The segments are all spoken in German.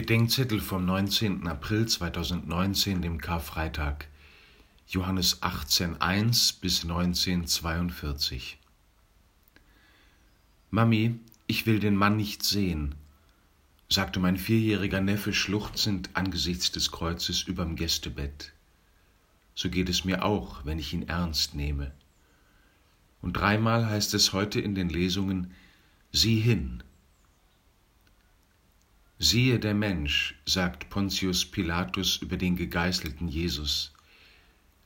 Bedenkzettel vom 19. April 2019, dem Karfreitag, Johannes 18.1 bis 19.42. Mami, ich will den Mann nicht sehen, sagte mein vierjähriger Neffe schluchzend angesichts des Kreuzes überm Gästebett. So geht es mir auch, wenn ich ihn ernst nehme. Und dreimal heißt es heute in den Lesungen, sieh hin, Siehe der Mensch, sagt Pontius Pilatus über den gegeißelten Jesus.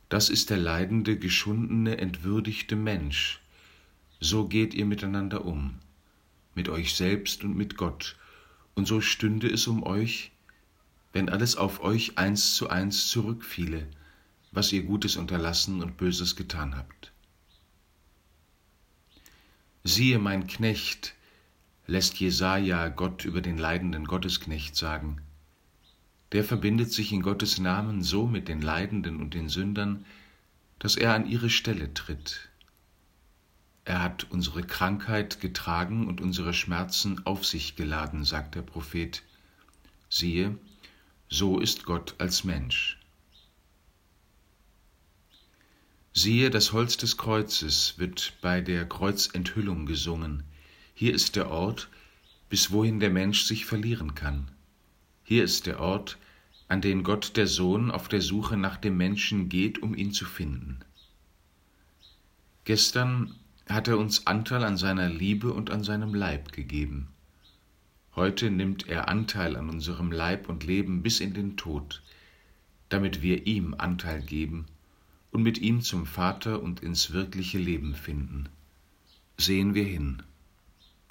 Das ist der leidende, geschundene, entwürdigte Mensch. So geht ihr miteinander um, mit euch selbst und mit Gott, und so stünde es um euch, wenn alles auf euch eins zu eins zurückfiele, was ihr Gutes unterlassen und Böses getan habt. Siehe mein Knecht, lässt Jesaja Gott über den leidenden Gottesknecht sagen. Der verbindet sich in Gottes Namen so mit den Leidenden und den Sündern, dass er an ihre Stelle tritt. Er hat unsere Krankheit getragen und unsere Schmerzen auf sich geladen, sagt der Prophet. Siehe, so ist Gott als Mensch. Siehe, das Holz des Kreuzes wird bei der Kreuzenthüllung gesungen. Hier ist der Ort, bis wohin der Mensch sich verlieren kann. Hier ist der Ort, an den Gott der Sohn auf der Suche nach dem Menschen geht, um ihn zu finden. Gestern hat er uns Anteil an seiner Liebe und an seinem Leib gegeben. Heute nimmt er Anteil an unserem Leib und Leben bis in den Tod, damit wir ihm Anteil geben und mit ihm zum Vater und ins wirkliche Leben finden. Sehen wir hin.